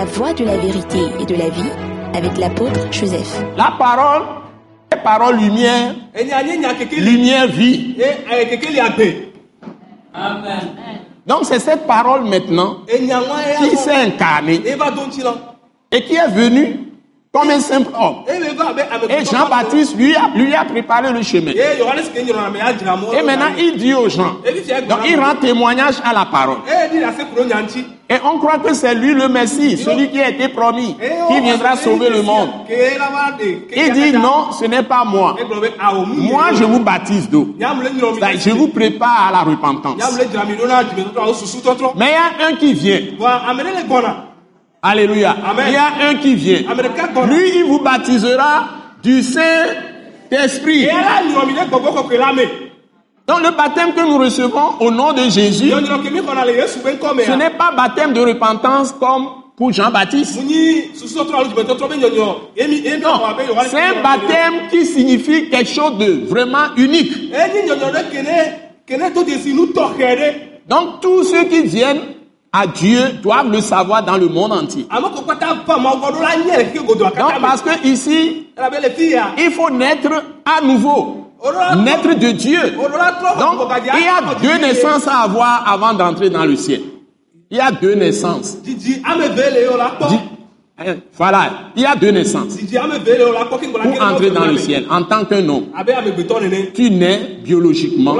La voie de la vérité et de la vie avec l'apôtre Joseph. La parole est parole lumière, lumière vie. E eh, li agbe. Donc c'est cette parole maintenant qui s'est incarnée et qui est venue comme un simple homme. Et Jean-Baptiste lui a, lui a préparé le chemin. Et maintenant il dit aux gens, donc il rend témoignage à la parole. Et on croit que c'est lui le Messie, celui qui a été promis, qui viendra sauver le monde. Il dit non, ce n'est pas moi. Moi, je vous baptise d'eau. Je vous prépare à la repentance. Mais il y a un qui vient. Alléluia. Il y a un qui vient. Lui, il vous baptisera du Saint-Esprit. Donc le baptême que nous recevons au nom de Jésus, Nyɔnyɔrɔ ke mi xɔna le Yesu be ŋkɔ ce n'est pas baptême de repentance comme pour Jean-Baptiste. Non, c'est un baptême qui signifie quelque chose de vraiment unique. Ɖe. Donc tous ceux qui viennent à Dieu doivent le savoir dans le monde entier. Donc parce que ici, il faut naître à nouveau, naître de Dieu. Donc il y a deux naissances à avoir avant d'entrer dans le ciel. Il y a deux naissances. Hein, Voilà, il y a deux naissances pour entrer dans le ciel en tant qu'un homme. Tu nais biologiquement.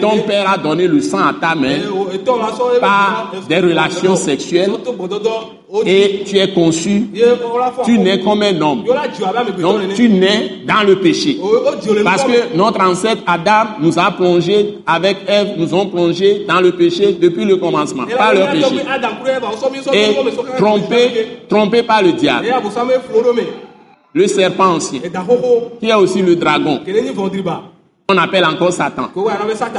Ton père a donné le sang à ta main Eh, o- etɔ la sɔ ebe par dzina- des relations sexuelles Et tu es conçu. Tu nais comme un homme. Donc tu nais dans le péché. O o dzi o le nu Parce que notre ancêtre Adam nous a plongé avec Ève, nous ont plongé dans le péché depuis le commencement, par leur péché. Et trompé, trompé par le diable, le serpent ancien, qui est aussi le dragon. On appelle encore Satan.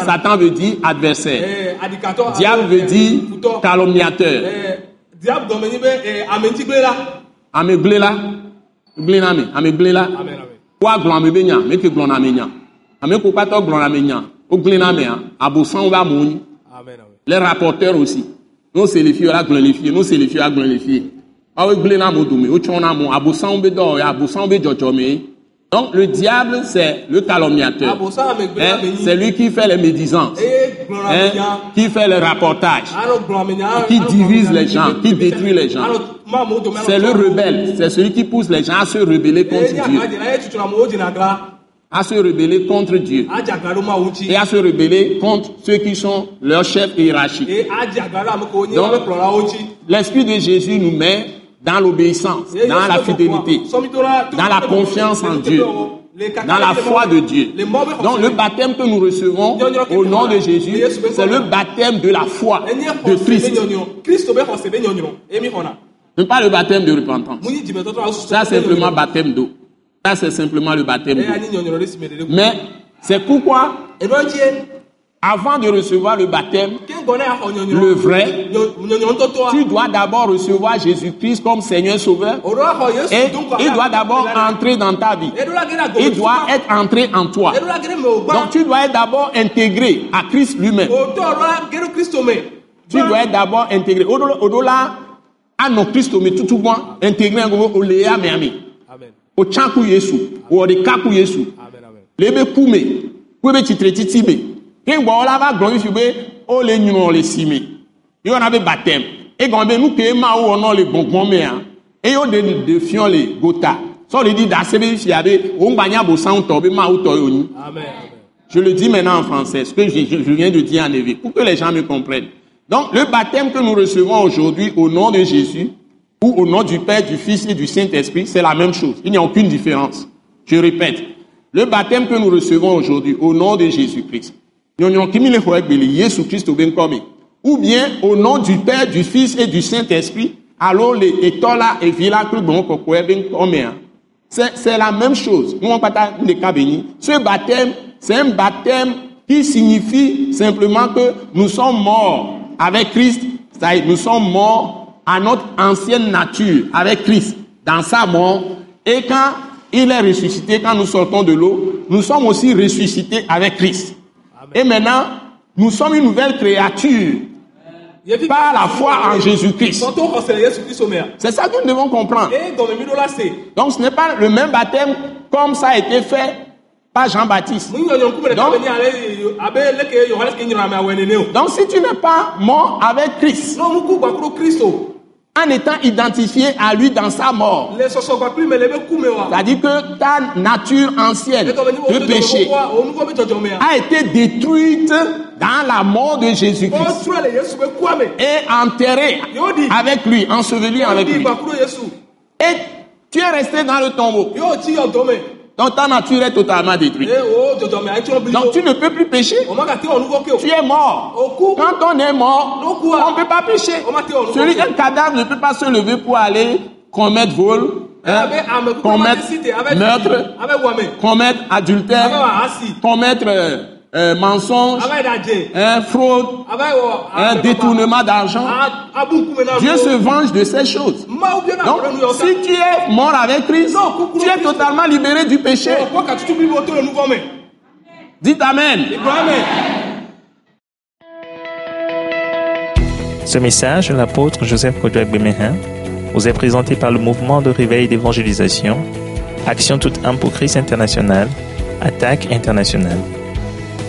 Satan. Veut dire adversaire. Eh. Diable veut dire Futɔ. calomniateur. Eh, diable dɔme nyi be eh, ametigble la. Ame gblẽ la, gblẽ na me, ame gblẽ la. Amen amen. Woa gblɔ ame be nya, me ke gblɔ na me nya. Ame ko kpatɔ gblɔ na me nya, wo gblẽ na mea, abosãwo be amewo nyi. Amen amen. Les rapporteurs aussi. Nous c'est les filles, la. Awo amewo dome, amewo, be abosãwo be dzɔdzɔme. Donc le diable c'est le calomniateur. Hein? C'est lui qui fait les médisances, gblɔ na hein, qui fait le rapportage. Qui divise les gens, qui détruit les gens. C'est le rebelle, c'est celui qui pousse les gens à se rebeller contre Dieu, à se rebeller contre Dieu et à se rebeller contre ceux qui sont leurs chefs hiérarchiques. Donc-. L'Esprit de Jésus nous met dans l'obéissance, dans la fidélité, dans la confiance en Dieu, dans la foi de Dieu. Donc le me. baptême que nous recevons au nom de Jésus, c'est le baptême de la foi de Christ, ce n'est pas le baptême de repentance. Ça, c'est simplement baptême d'eau. Ça, c'est simplement le baptême d'eau. Mais c'est pourquoi. Avant de recevoir le baptême, le vrai, tu dois d'abord recevoir Jésus-Christ comme Seigneur Sauveur et il doit d'abord entrer dans ta vie. Il doit être entré en toi. Donc tu dois être d'abord intégré à Christ lui-même. Tu dois être d'abord intégré. Odo la anɔ Kristo me tutu gbɔ intégré me. Amen. O tsã ku Yesu. Ka ku Yesu. Amen amen. Le be Ke gbɔ la va gblɔ fi be o le nyrɔ le si me. Yɔna be baptême. Egɔme be nu ke ma wo wɔnɔ le gbɔngbɔn mea. Eye o de de fiɔ le gota. Sɔ le di da se be fia be o ŋgba nya bosan tɔ be ma wo tɔ yo nyi. Je le dis maintenant en français, ce que je, je- je viens de dire en éveil, pour que les gens me comprennent. Donc, le baptême que nous recevons aujourd'hui au nom de Jésus, ou au nom du Père, du Fils et du Saint-Esprit, c'est la même chose. Il n'y a aucune différence. Je répète, le baptême que nous recevons aujourd'hui au nom de Jésus-Christ, nyɔnyɔ kimi le xɔ egbe le Yesu Kristo be ŋkɔ me. ou bien au nom du Père, du Fils et du Saint-Esprit, alo le etɔ la, evi la kple gbɔn kɔkɔe be ŋkɔ mea. C'est la même chose. Ce baptême, c'est un baptême qui signifie simplement que nous sommes morts avec Christ. Nous sommes morts à notre ancienne nature avec Christ dans sa mort. Et quand il est ressuscité, quand nous sortons de l'eau, nous sommes aussi ressuscités avec Christ. Et maintenant, nous sommes une nouvelle créature. Par la foi en Jésus-Christ. C'est ça que nous devons comprendre. Donc ce n'est pas le même baptême comme ça a été fait par Jean-Baptiste. Donc si tu n'es pas mort avec Christ, En étant identifié à lui dans sa mort, c'est-à-dire que ta nature ancienne de péché a été détruite dans la mort de Jésus-Christ. Et enterrée avec lui, ensevelie avec lui. Et tu es resté dans le tombeau. Donc ta nature est totalement détruite. Ye o dzɔdzɔme ayi tsɔ bili Donc tu ne peux plus pécher. Tu es mort. Quand on est mort, on ne peut pas pécher. Celui, un cadavre ne peut pas se lever pour aller commettre vol, hein, commettre meurtre, commettre adultère, commettre euh, euh, mensonge, dze. hein, fraude, wɔ. un abe détournement d'argent. A- abu nkume na Dieu se venge de ces choses. Donc, si tu es mort avec Christ, tu es totalement libéré du péché. O kɔ ka tutu bili o to le nuvɔ me. Dites Amen. Ce message de l'apôtre Joseph Kodouak Bemehin vous est présenté par le mouvement de réveil d'évangélisation, Action toute âme pour Christ international, Attaque internationale.